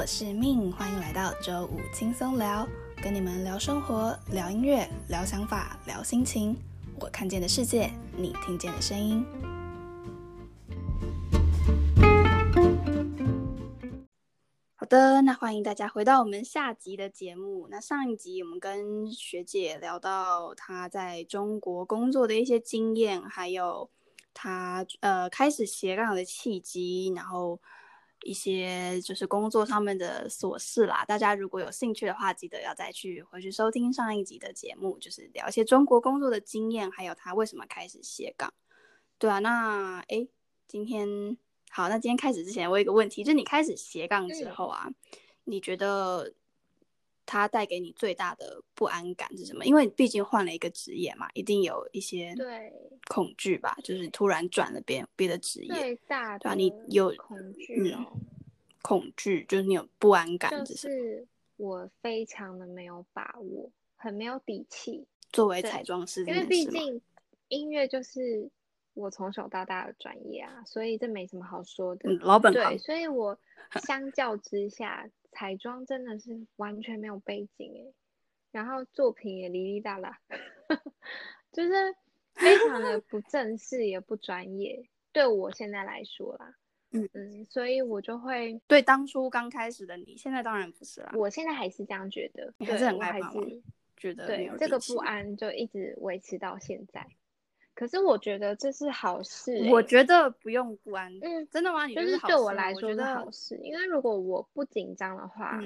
我是命，欢迎来到周五轻松聊，跟你们聊生活、聊音乐、聊想法、聊心情。我看见的世界，你听见的声音。好的，那欢迎大家回到我们下集的节目。那上一集我们跟学姐聊到她在中国工作的一些经验，还有她呃开始斜杠的契机，然后。一些就是工作上面的琐事啦，大家如果有兴趣的话，记得要再去回去收听上一集的节目，就是聊一些中国工作的经验，还有他为什么开始斜杠。对啊，那哎，今天好，那今天开始之前，我有一个问题，就是你开始斜杠之后啊，你觉得？它带给你最大的不安感是什么？因为毕竟换了一个职业嘛，一定有一些对恐惧吧，就是突然转了别别的职业，最大对吧？你有恐惧哦，恐惧就是你有不安感，就是我非常的没有把握，很没有底气。作为彩妆师，因为毕竟音乐就是我从小到大的专业啊，所以这没什么好说的，老本行。对，所以我 相较之下。彩妆真的是完全没有背景诶，然后作品也哩哩哒啦，就是非常的 不正式也不专业，对我现在来说啦，嗯嗯，所以我就会对当初刚开始的你，现在当然不是啦，我现在还是这样觉得，还是很害怕，觉得对这个不安就一直维持到现在。可是我觉得这是好事，我觉得不用不安。嗯，真的吗？就是对我来说是好事，因为如果我不紧张的话，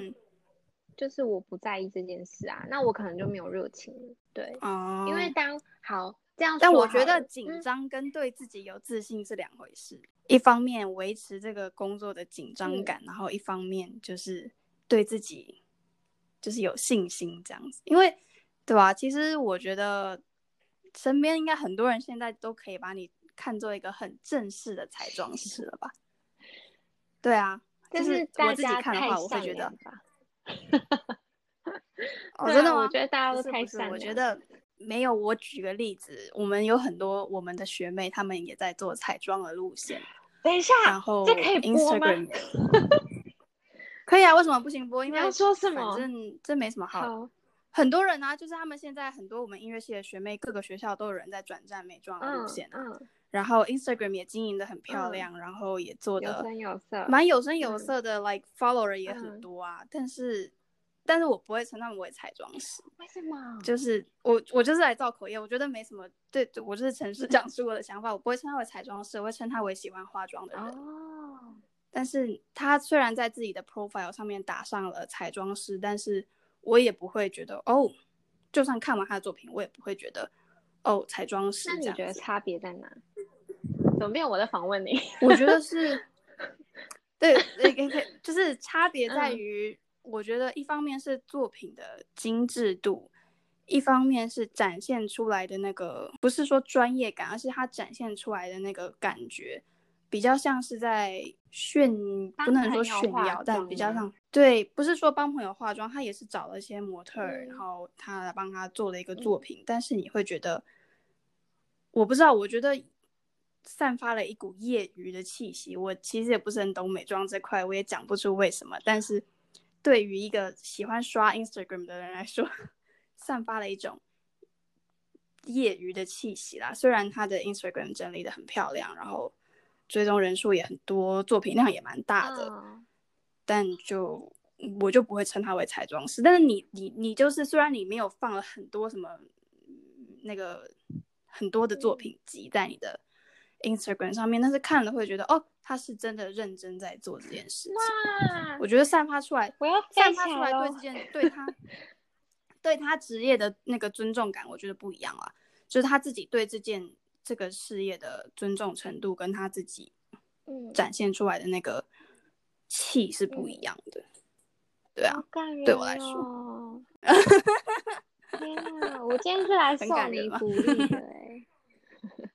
就是我不在意这件事啊，那我可能就没有热情了。对，哦，因为当好这样，但我觉得紧张跟对自己有自信是两回事。一方面维持这个工作的紧张感，然后一方面就是对自己就是有信心这样子。因为，对吧？其实我觉得。身边应该很多人现在都可以把你看作一个很正式的彩妆师了吧？对啊，但是我自己看的话，我会觉得，哦，真的吗？我觉得大家都太善良。我觉得没有。我举个例子，我们有很多我们的学妹，她们也在做彩妆的路线。等一下，然后这可以播吗？可以啊，为什么不行播？因为要说什么？反正这没什么好。很多人啊，就是他们现在很多我们音乐系的学妹，各个学校都有人在转战美妆的路线啊。然后 Instagram 也经营的很漂亮，然后也做的有声有色，蛮有声有色的，like follower 也很多啊。但是，但是我不会称他们为彩妆师。为什么？就是我我就是来造口业，我觉得没什么。对，我就是诚实讲述我的想法，我不会称他为彩妆师，我会称他为喜欢化妆的人。哦。但是他虽然在自己的 profile 上面打上了彩妆师，但是。我也不会觉得哦，就算看完他的作品，我也不会觉得哦，彩妆师。那你觉得差别在哪？怎么变我在访问你？我觉得是，对，可以，就是差别在于，我觉得一方面是作品的精致度，一方面是展现出来的那个，不是说专业感，而是它展现出来的那个感觉。比较像是在炫，不能说炫耀，但比较像对，不是说帮朋友化妆，他也是找了一些模特，然后他来帮他做了一个作品。但是你会觉得，我不知道，我觉得散发了一股业余的气息。我其实也不是很懂美妆这块，我也讲不出为什么。但是对于一个喜欢刷 Instagram 的人来说，散发了一种业余的气息啦。虽然他的 Instagram 整理的很漂亮，然后。追踪人数也很多，作品量也蛮大的，但就我就不会称他为彩妆师。但是你你你就是虽然你没有放了很多什么那个很多的作品集在你的 Instagram 上面，但是看了会觉得哦，他是真的认真在做这件事情。哇，我觉得散发出来，我要散发出来对这件对他对他职业的那个尊重感，我觉得不一样啊，就是他自己对这件。这个事业的尊重程度跟他自己，展现出来的那个气是不一样的，对啊，对我来说，天哪，我今天是来送你鼓励的哎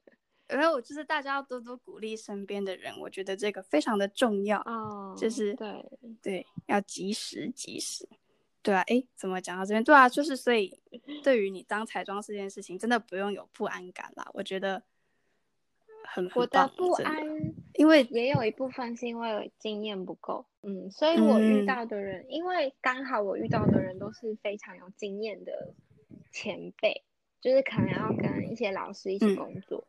然后就是大家要多多鼓励身边的人，我觉得这个非常的重要哦，就是对。对，要及时及时。对啊，哎，怎么讲到这边？对啊，就是所以，对于你当彩妆师这件事情，真的不用有不安感啦。我觉得很我的不安因为也有一部分是因为经验不够，嗯，所以我遇嗯到的人，因为刚好我遇到的人都是非常有经验的前辈，就是可能要跟一些老师一起嗯工作，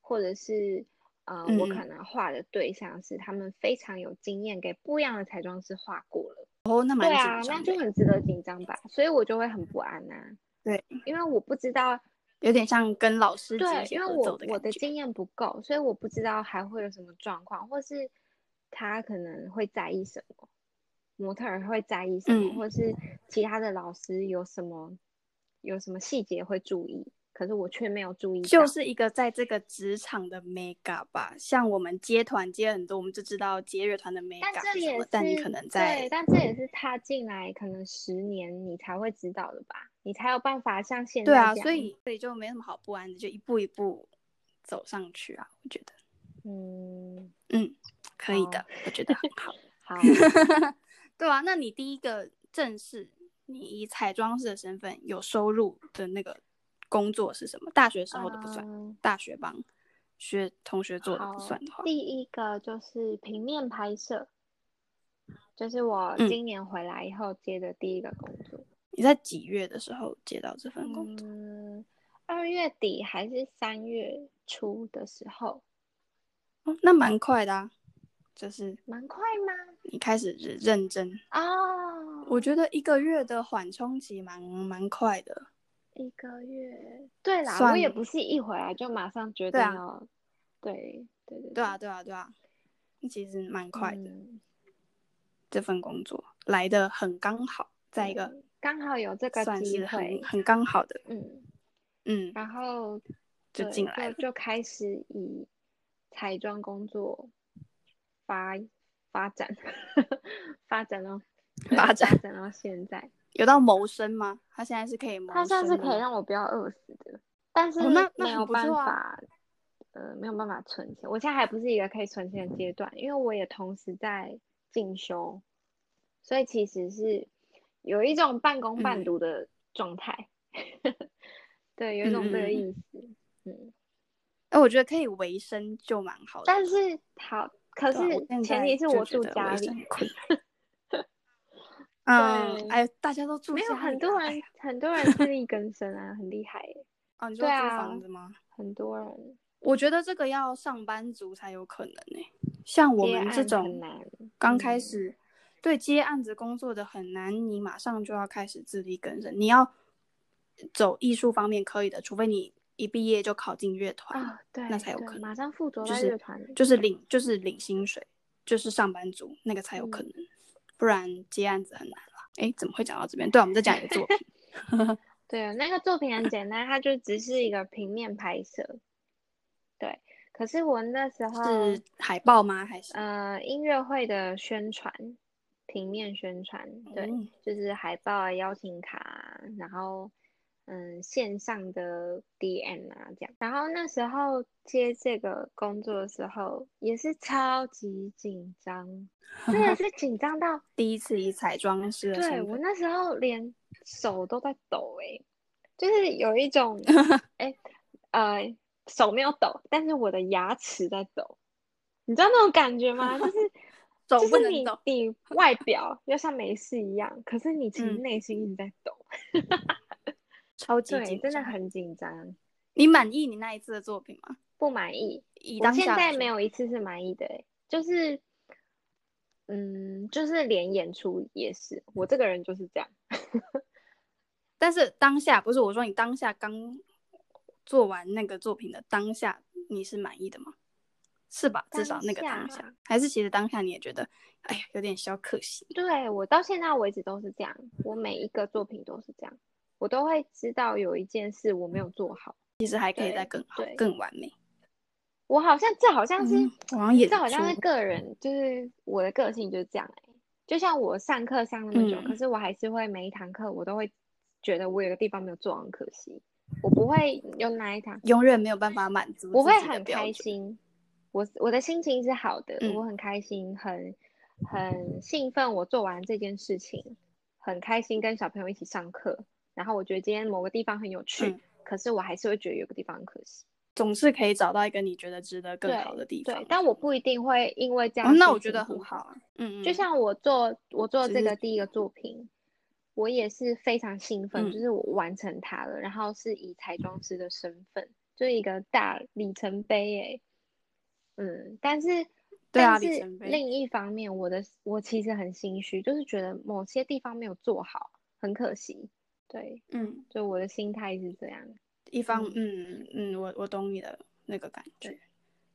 或者是呃，我可嗯能画的对象是他们非常有经验，给不一样的彩妆师画过了，哦，那蛮对啊，那紧张的欸，就很值得紧张吧，所以我就会很不安呐、对，因为我不知道。有点像跟老师对，因为我。我的经验不够，所以我不知道还会有什么状况，或是他可能会在意什么，模特儿会在意什么，嗯或是其他的老师有什么有什么细节会注意，可是我却没有注意到。就是一个在这个职场的 mega 吧，像我们接团接很多，我们就知道接乐团的但 mega 这也但你可能在对，在但这也是他进来可能十年你才会知道的吧，你才有办法像现在对啊，所以所以就没什么好不安的，就一步一步走上去啊，我觉得，嗯，嗯，可以的，我觉得很 好。好，对啊，那你第一个正式，你以彩妆师的身份有收入的那个工作是什么？大学时候的不算，嗯大学帮学同学做的不算的话，第一个就是平面拍摄，就是我嗯今年回来以后接的第一个工作。你在几月的时候接到这份工作？嗯，二月底还是三月初的时候，哦，那蛮快的啊，就是蛮快吗？你开始认真，啊，我觉得一个月的缓冲期蛮蛮快的。一个月，对啦，我也不是一回来就马上决定要，对对对对啊，，对啊，对啊，其实蛮快的。嗯这份工作来的很刚好，在一个刚好有这个算机是很会，很刚好的，嗯，嗯，然后就进来就开始以彩妆工作发发展 发展到发展发展到现在，有到谋生吗？他现在是可以谋生它算是可以让我不要饿死的，但是没有办法，呃，没有办法存钱。我现在还不是一个可以存钱的阶段，因为我也同时在进修，所以其实是有一种半工半嗯读的状态。对，有一种这个意思。嗯，哎，我觉得可以维生就蛮好的。但是好，可是前提是我住家里 嗯，哎，大家都住没有 很多人很多人自力更生啊，很厉害耶，哦，你说租房子吗？很多人我觉得这个要上班族才有可能呢、像我们这种。刚开嗯始、对接案子工作的很难，你马上就要开始自力更生。你要走艺术方面可以的，除非你一毕业就考进乐团，啊，对，那才有可能马上附着就是在乐团，就是领就是领薪水，就是上班族那个才有嗯可能，不然接案子很难了。哎，怎么会讲到这边？对啊，我们在讲一个作品。对，那个作品很简单，它就只是一个平面拍摄。对，可是我那时候是海报吗？还是？呃音乐会的宣传，平面宣传，对，嗯就是海报啊、邀请卡啊，然后嗯线上的 DM 啊这样。然后那时候接这个工作的时候，也是超级紧张，真的是紧张到。第一次以彩妆师的对我那时候连手都在抖哎、就是有一种 哎、呃手没有抖，但是我的牙齿在抖，你知道那种感觉吗？就是 手就是你你外表要像没事一样，可是你其实嗯内心一直在抖，对，超级紧张。真的很紧张，你满意你那一次的作品吗？不满意。以我现在当下来说没有一次是满意的、欸，就是嗯，就是连演出也是，我这个人就是这样。但是当下不是我说你当下刚做完那个作品的当下，你是满意的吗？是吧？至少那个当下，还是其实当下你也觉得，哎呀，有点小可惜。对我到现在为止都是这样，我每一个作品都是这样，我都会知道有一件事我没有做好，其实还可以再更好、更完美。我好像这好像是、嗯我好像也这好像是个人，就是我的个性就是这样哎、就像我上课上那么久，嗯。可是我还是会每一堂课我都会觉得我有个地方没有做好，很可惜，我不会用那一堂，永远没有办法满足我会很开。心，我我的心情是好的，嗯。我很开心，很很兴奋，我做完这件事情，很开心跟小朋友一起上课，然后我觉得今天某个地方很有趣，嗯可是我还是会觉得有个地方很可惜。总是可以找到一个你觉得值得更好的地方。对，但我不一定会因为这样、哦，那我觉得很好。啊。嗯嗯，就像我做我做这个第一个作品，我也是非常兴奋，嗯就是我完成它了，然后是以彩妆师的身份，就是一个大里程碑诶。嗯，但是对啊另一方面，我的我其实很心虚，就是觉得某些地方没有做好，很可惜。对，嗯，就我的心态是这样。一方嗯嗯，我我懂你的那个感觉，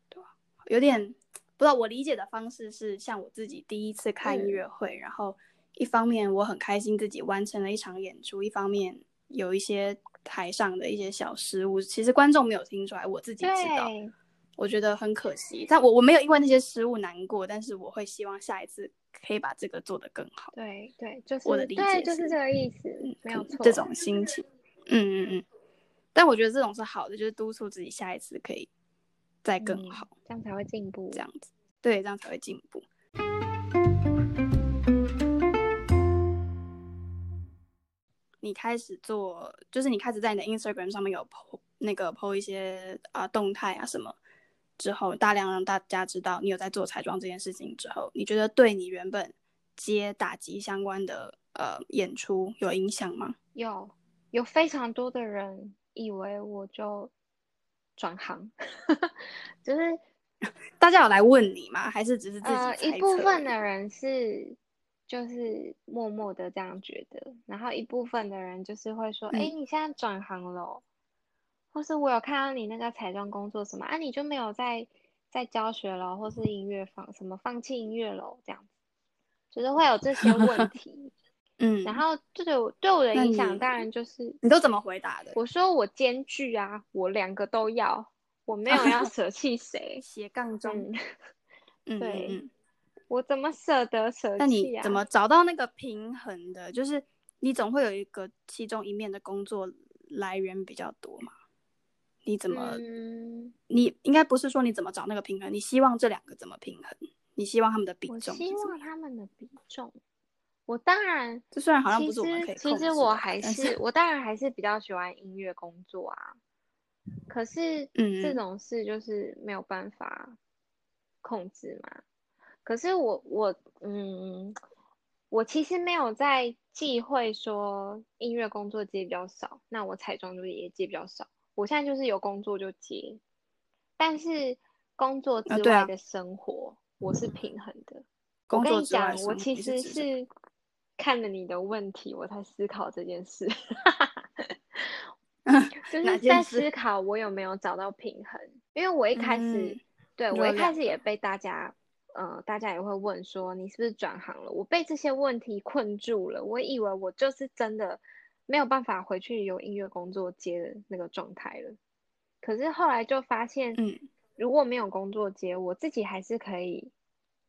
对吧？有点不知道，我理解的方式是像我自己第一次看音嗯乐会，然后一方面我很开心自己完成了一场演出，一方面有一些台上的一些小失误，其实观众没有听出来，我自己知道。对，我觉得很可惜，但我我没有因为那些失误难过，但是我会希望下一次可以把这个做得更好。对对，就是我的理解对，解就是是这个意思，嗯，没有错。这种心 情，嗯嗯嗯。但我觉得这种是好的，就是督促自己下一次可以再更嗯好，这样才会进步。这样子，对，这样才会进步。你开始做，就是你开始在你的 Instagram 上面有 po 那个 po 一些啊、动态啊什么之后，大量让大家知道你有在做彩妆这件事情之后，你觉得对你原本接打击相关的呃演出有影响吗？有有非常多的人以为我就转行，就是 大家有来问你吗？还是只是自己呃一部分的人是就是默默的这样觉得，然后一部分的人就是会说，哎、嗯你现在转行了哦，或是我有看到你那个彩妆工作什么啊，你就没有在在教学楼，或是音乐房什么放弃音乐楼这样子，就是会有这些问题。嗯，然后这对我对我的影响当然就是你都怎么回答的？我说我兼具啊，我两个都要，我没有要 舍弃谁。斜杠中，对。我怎么舍得舍弃啊？你怎么找到那个平衡的？就是你总会有一个其中一面的工作来源比较多嘛？你怎么？嗯，你应该不是说你怎么找那个平衡，你希望这两个怎么平衡？你希望他们的比重是希望？他们的比重，我当然，这虽然好像不是我们可以其实我还但是我当然还是比较喜欢音乐工作啊，可是嗯嗯这种事就是没有办法控制嘛。可是我我嗯，我其实没有在忌讳说音乐工作接比较少，那我彩妆就也接比较少。我现在就是有工作就接，但是工作之外的生活我是平衡的。我跟你讲我其实是看了你的问题，我才思考这件事，就 是在思考我有没有找到平衡。因为我一开始，嗯对我一开始也被大家，呃，大家也会问说你是不是转行了？我被这些问题困住了，我以为我就是真的没有办法回去有音乐工作接的那个状态了。可是后来就发现，嗯。如果没有工作接，我自己还是可以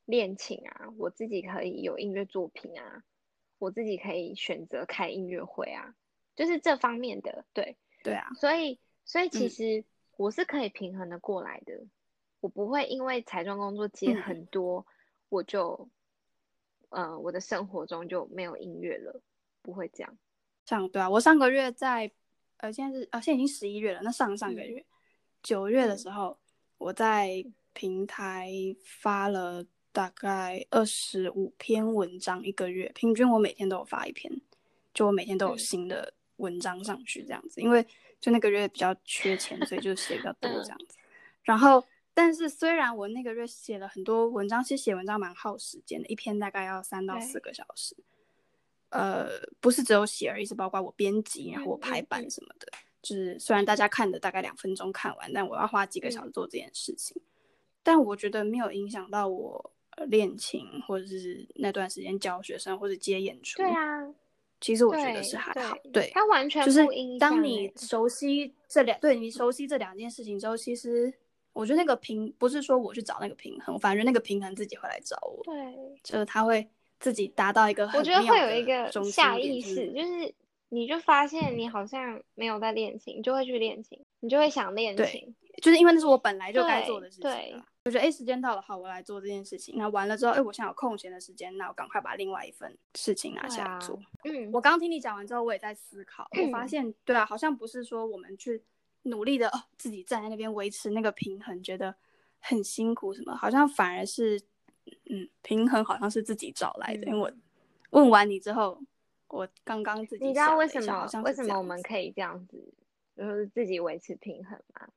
练琴啊，我自己可以有音乐作品啊，我自己可以选择开音乐会啊，就是这方面的，对，对啊，所以所以其嗯。实我是可以平衡的过来的，我不会因为彩妆工作接嗯。很多，我就，呃，我的生活中就没有音乐了，不会这样，像对啊，我上个月在呃，现在是啊，现在已经十一月了，那上上个嗯月九、月的嗯时候，我在平台发了大概二十五篇文章一个月，平均我每天都有发一篇，就我每天都有嗯新的文章上去这样子，因为就那个月比较缺钱，所以就写比较多嗯这样子。然后，但是虽然我那个月写了很多文章，其实写文章蛮耗时间的，一篇大概要三到四个小时。呃，不是只有写而已，是包括我编辑，然后我嗯排版什么的。就是虽然大家看的大概两分钟看完，但我要花几个嗯小时做这件事情。但我觉得没有影响到我呃练琴，或者是那段时间教学生或者接演出。对，啊，其实我觉得是还好。对对，它完全就是不影响当你欸熟悉这两，对你熟悉这两件事情之后，其实我觉得那个平不是说我去找那个平衡，反正那个平衡自己会来找我，对。就是他会自己达到一个很我觉得会有一个下意识，就是你就发现你好像没有在练琴，你就会去练琴，你就会想练琴。就是因为那是我本来就该做的事情。我觉得哎，诶时间到了，好，我来做这件事情。那完了之后，哎，我现在有空闲的时间，那我赶快把另外一份事情拿下来做。，嗯，我刚听你讲完之后，我也在思考，我发嗯现，对啊，好像不是说我们去努力的哦自己站在那边维持那个平衡，觉得很辛苦什么，好像反而是嗯平衡好像是自己找来的。因为我问完你之后，我刚刚自己你知道为什么为什么我们可以这样子，就是自己维持平衡吗？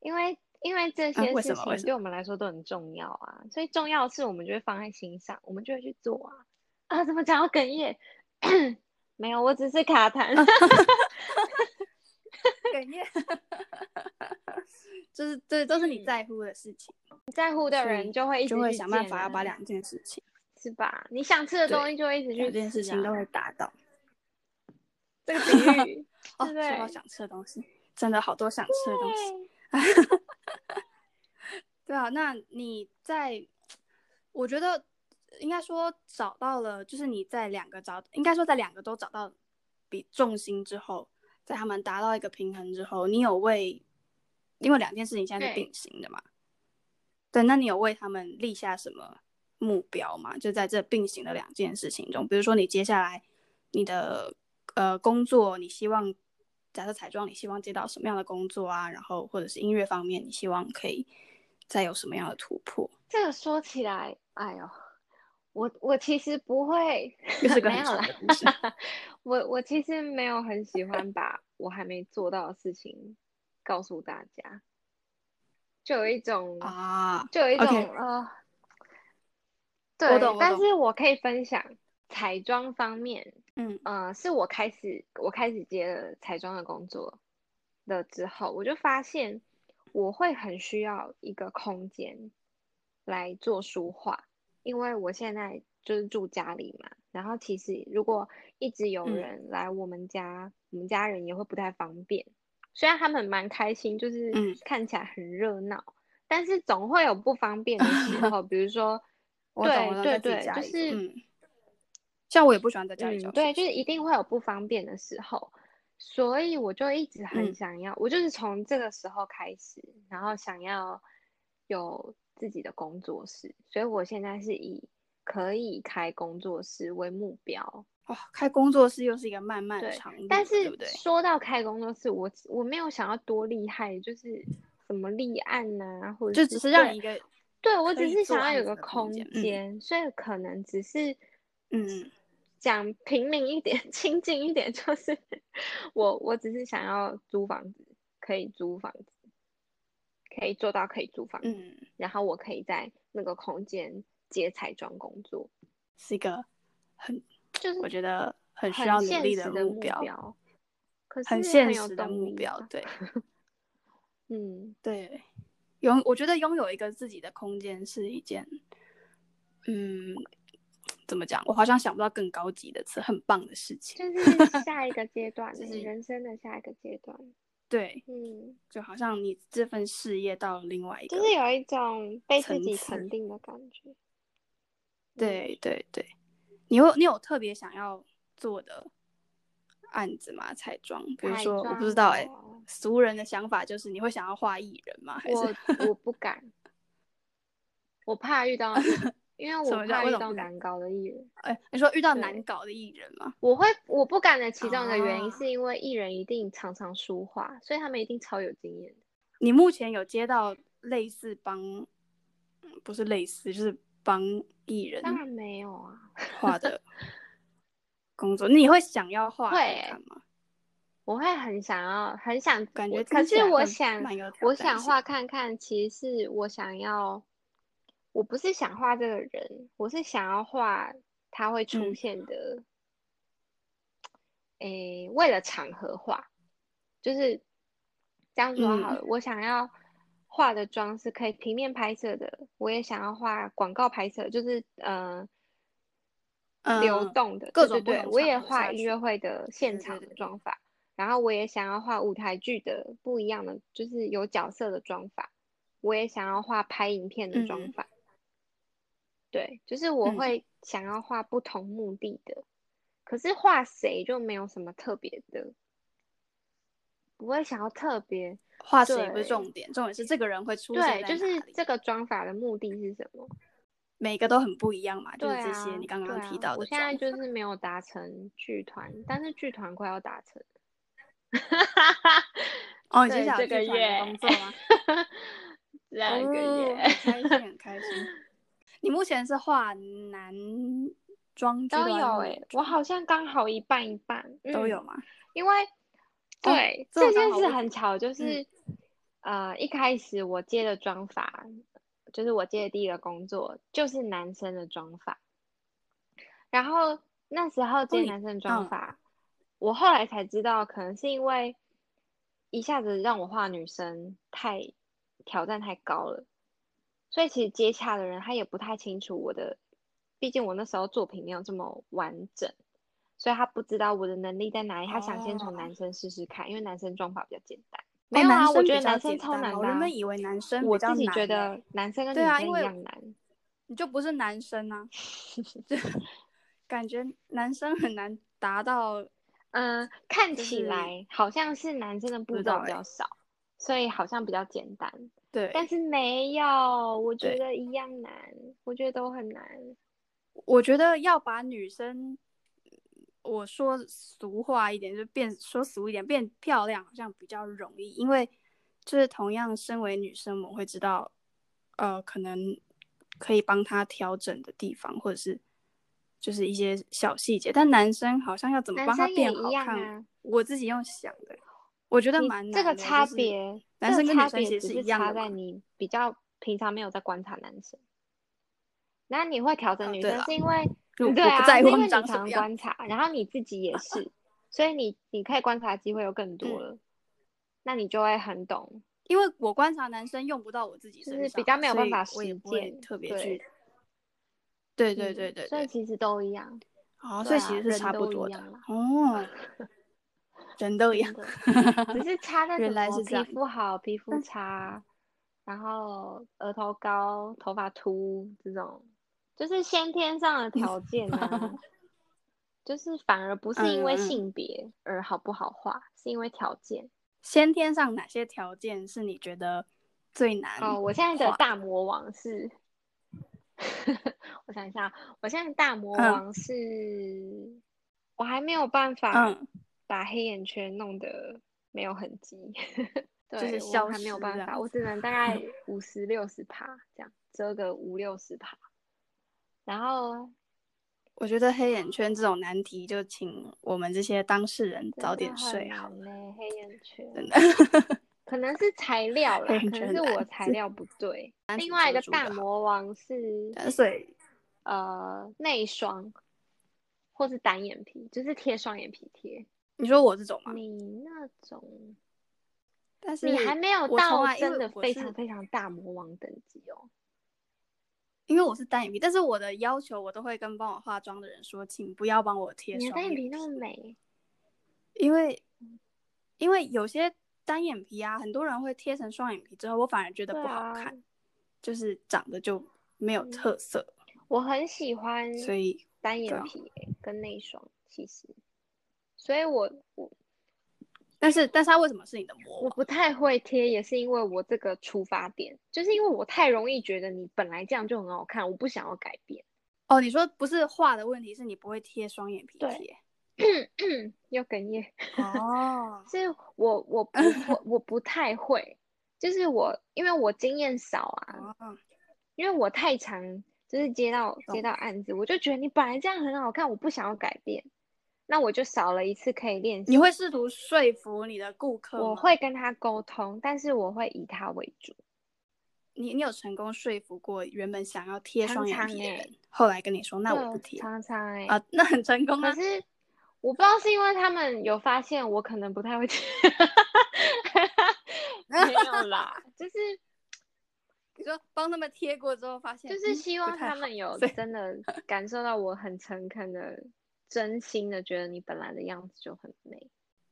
因为因为这些事情对我们来说都很重要啊，所以重要的事我们就会放在心上，我们就会去做啊啊！怎么讲到哽咽？没有，我只是卡痰。哽咽，就是这都是你在乎的事情，在乎的人就会一直就会想办法要把两件事情，是吧？你想吃的东西就会一直去，两件事情都会达到。这个比喻 哦，说到想吃的东西，真的好多想吃的东西。对啊，那你在，我觉得应该说找到了，就是你在两个找，应该说在两个都找到比重心之后。在他们达到一个平衡之后，你有为，因为两件事情现在是并行的嘛，对，那你有为他们立下什么目标吗？就在这并行的两件事情中，比如说你接下来你的呃工作，你希望假设彩妆，你希望接到什么样的工作啊？然后或者是音乐方面，你希望可以再有什么样的突破？这个说起来，哎呦。我我其实不会，没有啦。我我其实没有很喜欢把我还没做到的事情告诉大家，就有一种啊，就有一种呃，对，但是我可以分享彩妆方面，嗯呃，是我开始我开始接了彩妆的工作了之后，我就发现我会很需要一个空间来做书画。因为我现在就是住家里嘛，然后其实如果一直有人来我们家，我们家人也会不太方便。虽然他们蛮开心，就是看起来很热闹，但是总会有不方便的时 候。比如说，对对对，就是像我也不喜欢在家里教。对，就是一定会有不方便的时候，所以我就一直很想要，我就是从这个时候开始，然后想要有。自己的工作室，所以我现在是以可以开工作室为目标。哇，开工作室又是一个漫漫长路，但是对？说到开工作室，我我没有想要多厉害，就是什么立案呐，或者就只是让一个，对我只是想要有个空间，所以可能只是嗯，讲平民一点、亲近一点，就是 我我只是想要租房子，可以租房子。可以做到可以租房，嗯，然后我可以在那个空间接彩妆工作，是一个很就是我觉得很需要努力的目标，可是很现实的目标，对，嗯，对，拥我觉得拥有一个自己的空间是一件，嗯，怎么讲？我好像想不到更高级的词，很棒的事情，就是下一个阶 段，就是人生的下一个阶段。对，嗯，就好像你这份事业到了另外一个，就是有一种被自己肯定的感觉。对对对，你有你有特别想要做的案子吗？彩妆，比如说我不知道哎，俗人的想法就是你会想要画艺人吗？还是我我不敢，我怕遇到。因为我怕遇到难搞的艺人。哎，你说遇到难搞的艺人吗？我会，我不敢的其中一个原因是因为艺人一定常常书画，所以他们一定超有经验你目前有接到类似帮，不是类似，就是帮艺人？当然没有啊，画的工作，你会想要画看吗？我会很想要，很想感觉，可是我想，我想画看看，其实是我想要。我不是想画这个人，我是想要画他会出现的。诶，为了场合画，就是这样说好了。我想要画的妆是可以平面拍摄的，我也想要画广告拍摄，就是呃流动的各种对，我也画音乐会的现场的妆法，然后我也想要画舞台剧的不一样的，就是有角色的妆法，我也想要画拍影片的妆法。对，就是我会想要画不同目的的，可是画谁就没有什么特别的，不会想要特别画谁不是重点，重点是这个人会出现。对，就是这个妆法的目的是什么？每个都很不一样嘛，就是这些你刚刚提到的。我现在就是没有达成剧团，但是剧团快要达成。哦，这个月工作吗？下一个哦月、很开心，很开心。你目前是画男装 都有哎、我好像刚好一半一半，嗯都有嘛？因为对、这件事很巧，就是、呃一开始我接的妆法，就是我接的第一个工作就是男生的妆发，然后那时候接男生的妆发，我后来才知道，可能是因为一下子让我画女生太挑战太高了，所以其实接洽的人他也不太清楚我的，毕竟我那时候作品没有这么完整，所以他不知道我的能力在哪里。他想先从哦男生试试看，因为男生妆发比较简单。哦没有啊，我觉得男生超难的啊、我原本以为男生我自己觉得男生跟女生一样难。你就不是男生啊，就感觉男生很难达到。嗯、看起就是来好像是男生的步骤比较少，所以好像比较简单。对，但是没有，我觉得一样难，我觉得都很难。我觉得要把女生，我说俗话一点，就变说俗一点，变漂亮好像比较容易，因为就是同样身为女生，我们会知道，呃，可能可以帮她调整的地方，或者是就是一些小细节，但男生好像要怎么帮她生也一变好看，啊我自己用想的，我觉得蛮难的这个差就是别，男生跟女生其实是一样的你比较平常没有在观察男生，那你会调整女生，哦是因为对啊，不在为你常长什么样观察，然后你自己也是，所以你你可以观察机会又更多嗯。了，那你就会很懂，因为我观察男生用不到我自己就是比较没有办法实践特别对去。对对嗯对对对，所以其实都一样，哦，所以其实是差不多的哦，人都一样 只是差在原来是皮肤好、皮肤嗯。差，然后额头高、头发秃这种，就是先天上的条 件呢、就是反而不是因为性别而好不好画，是因为条件。先天上哪些条件是你觉得最难？哦，我现在的大魔王是，我想一下，我现在的大魔嗯王是，我还没有办法嗯，把黑眼圈弄得没有痕迹，就是我还没有办法，我只能大概五十六十趴这样，遮个五六十趴，然后我觉得黑眼圈这种难题，就请我们这些当事人早点睡好了，难呢，黑眼圈真的。可能是材料啦，可能是我材料不对。另外一个大魔王是所以呃内双，或是单眼皮，就是贴双眼皮贴。你说我这种吗？你那种，但是你还没有到真的非常非常大魔王等级哦。因为我是单眼皮，但是我的要求我都会跟帮我化妆的人说，请不要帮我贴双眼单眼皮那么美，因为因为有些单眼皮啊，很多人会贴成双眼皮之后，我反而觉得不好啊看，就是长得就没有嗯特色，我很喜欢所以单眼皮欸跟内双，其实，所以我我但是但是它为什么是你的魔王？我不太会贴，也是因为我这个出发点，就是因为我太容易觉得你本来这样就很好看，我不想要改变。哦，你说不是画的问题，是你不会贴双眼皮对贴。又哽咽，哦，是我我不 会，我不太会，就是我因为我经验少啊，哦，因为我太常就是接到接到案子，我就觉得你本来这样很好看，我不想要改变，那我就少了一次可以练习。你会试图说服你的顾客我会跟他沟通，但是我会以他为主。你你有成功说服过原本想要贴双眼皮的人，后来跟你说那我不贴常常哎、啊，那很成功啊可。是我不知道是因为他们有发现我可能不太会贴，没有啦，就是你说帮他们贴过之后，发现就是嗯希望他们有真的感受到我很诚恳的、真心的觉得你本来的样子就很美。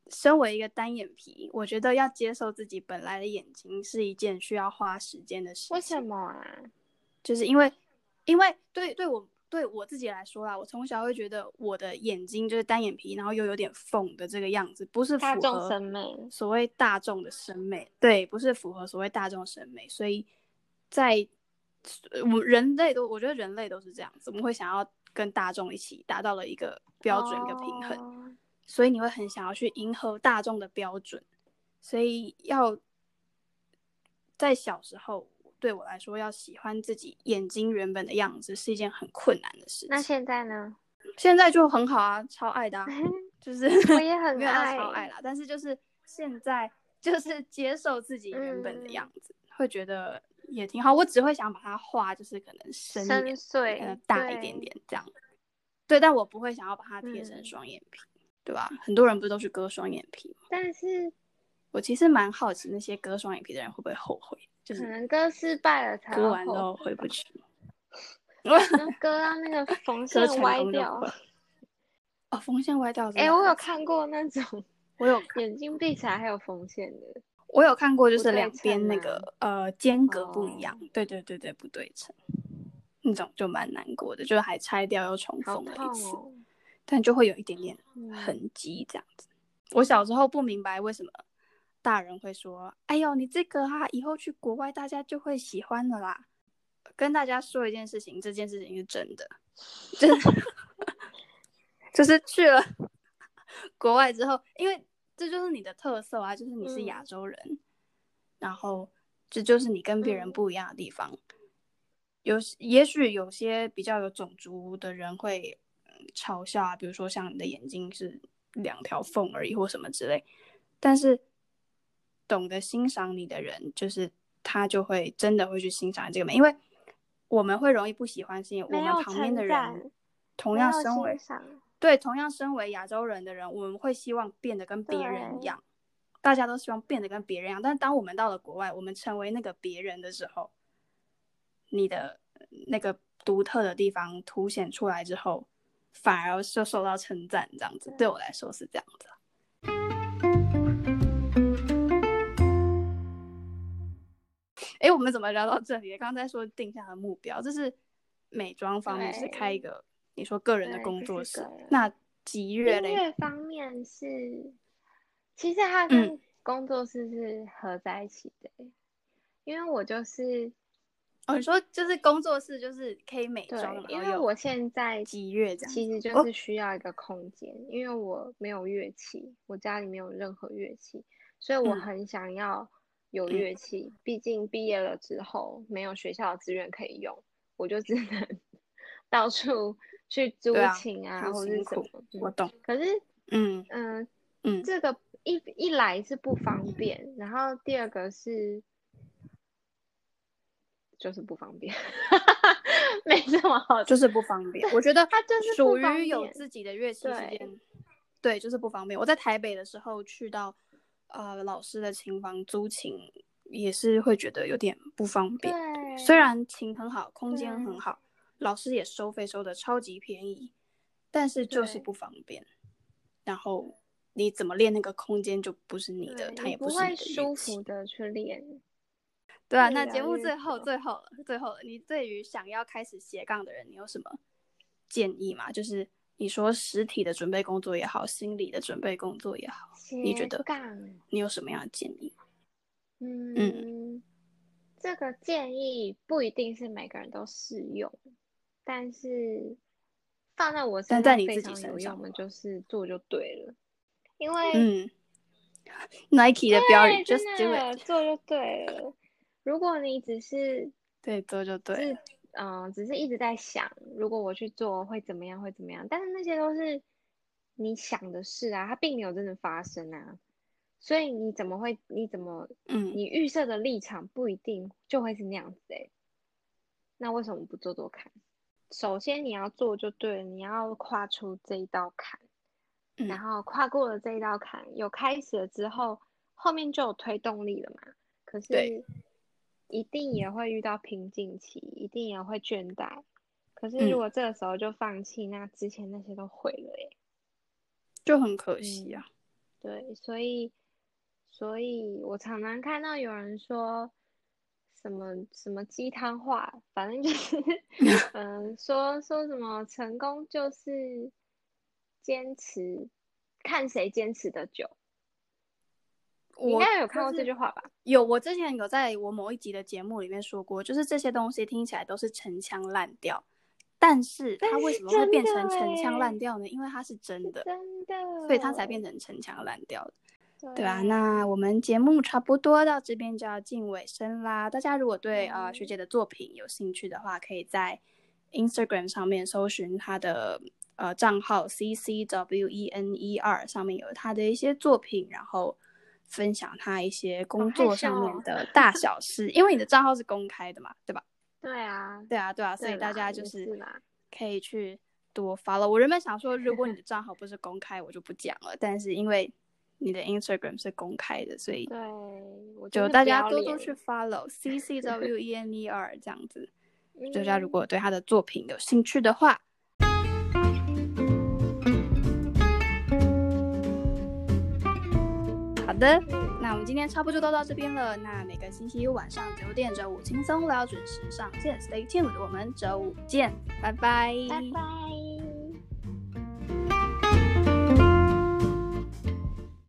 身为一个单眼皮，我觉得要接受自己本来的眼睛是一件需要花时间的事情。为什？么啊？就是因为，因为对对我对我自己来说啦，我从小会觉得我的眼睛就是单眼皮，然后又有点缝的这个样子，不是符合审美所谓大众的审美，对，不是符合所谓大众审美，所以在呃我人类都，我觉得人类都是这样子，我们会想要跟大众一起达到了一个标准、一个平衡，哦所以你会很想要去迎合大众的标准，所以要在小时候对我来说，要喜欢自己眼睛原本的样子是一件很困难的事情。那现在呢？现在就很好啊，超爱的、啊，就是我也很没有到爱超爱啦，但是就是现在就是接受自己原本的嗯样子，会觉得也挺好。我只会想把它画，就是可能深一点深邃呃大一点点这样。对，但我不会想要把它贴成嗯双眼皮，对吧？很多人不是都去割双眼皮吗？但是我其实蛮好奇那些割双眼皮的人会不会后悔，就是可能割失败了才割完之后后回不去。那割到那个缝线歪掉会。哦，缝线歪掉。哎、我有，看过那种我有，眼睛闭起来还有缝线的，我有看过，就是两边那个呃间隔不一样哦。对对对对，不对称，那种就蛮难过的，就是还拆掉又重好缝了一次，哦。但就会有一点点嗯痕迹这样子。我小时候不明白为什么大人会说：“哎呦，你这个啊，以后去国外大家就会喜欢的啦。”跟大家说一件事情，这件事情是真的，就是 就是去了国外之后，因为这就是你的特色啊，就是你是亚嗯。洲人，然后这就是你跟别人嗯。不一样的地方。有也许有些比较有种族的人会嗯嘲笑啊，比如说像你的眼睛是两条缝而已或什么之类，但是懂得欣赏你的人，就是他就会真的会去欣赏这个美，因为我们会容易不喜欢，是因为我们旁边的人同样身为对同样身为亚洲人的人，我们会希望变得跟别人一样，大家都希望变得跟别人一样，但是当我们到了国外，我们成为那个别人的时候，你的那个独特的地方凸显出来之后，反而就受到称赞，这样子对我来说是这样子。哎，我们怎么聊到这里？刚才说定下的目标，这是美妆方面，是开一个你说个人的工作室。那吉乐嘞？音乐方面是，其实它嗯跟工作室是合在一起的欸、因为我就是哦，你说就是工作室就是可以美对妆，，因为我现在吉乐这样。其实就哦是需要一个空间，因为我没有乐器，我家里没有任何乐器，所以我嗯很想要有嗯乐器。毕竟毕业了之后没有学校的资源可以用，我就只能 到处去租琴啊，很或者是辛苦什么。嗯我懂。可是，嗯嗯、嗯，这个一一来是不方便，然后第二个是就是不方便，没这么好，就是不方便。我觉得 它就是属于有自己的乐器是对，对，就是不方便。我在台北的时候去到呃老师的琴房租琴，也是会觉得有点不方便。虽然琴很好，空间很好，老师也收费收的超级便宜，但是就是不方便。然后你怎么练那个空间就不是你的，对它也你不会是你的乐舒服的去练。对啊，那节目最后最后了，最后了，你对于想要开始斜杠的人，你有什么建议吗？就是你说实体的准备工作也好，心理的准备工作也好，你觉得，你有什么样的建议？嗯，这个建议不一定是每个人都适用，但是放在我身在你自己非常有身上用的就是做就对了，因为嗯，Nike 的标语对 Just 真 do 的 it，做就对了。如果你只是 对，做就对了。嗯、呃只是一直在想，如果我去做会怎么样，会怎么样？但是那些都是你想的事啊，它并没有真的发生啊。所以你怎么会？你怎么？嗯你预设的立场不一定就会是那样子诶、那为什么不做做看？首先你要做就对了，你要跨出这一道坎，嗯然后跨过了这一道坎，有开始了之后，后面就有推动力了嘛。可对是一定也会遇到瓶颈期，一定也会倦怠。可是嗯如果这个时候就放弃，那之前那些都毁了耶。就很可惜啊。对，所以，所以我常常看到有人说什么什么鸡汤话，反正就是，嗯、说说什么成功就是坚持，看谁坚持的久。我应该有看过这句话吧？有，我之前有在我某一集的节目里面说过，就是这些东西听起来都是陈腔滥调，但是它为什么会变成陈腔欸滥调呢？因为它是真的，真的，所以它才变成陈腔滥调的。对啊，那我们节目差不多到这边就要进尾声啦。大家如果对呃学姐的作品有兴趣的话，可以在 Instagram 上面搜寻她的呃账号 C C W E N E R，上面有她的一些作品，然后分享她一些工作上面的 大小事。因为你的账号是公开的嘛，对吧？对啊，对啊，对啊，所以大家就是可以去多 follow。我原本想说，如果你的账号不是公开，我就不讲了。但是因为你的 Instagram 是公开的，所以对，就大家多多去 follow C C W E N E R 这样子。大家如果对他的作品有兴趣的话，好的，那我们今天差不多就到这边了。那每个星期一晚上九点，周五轻松聊准时上线，Stay tuned，我们周五见，拜拜，拜拜。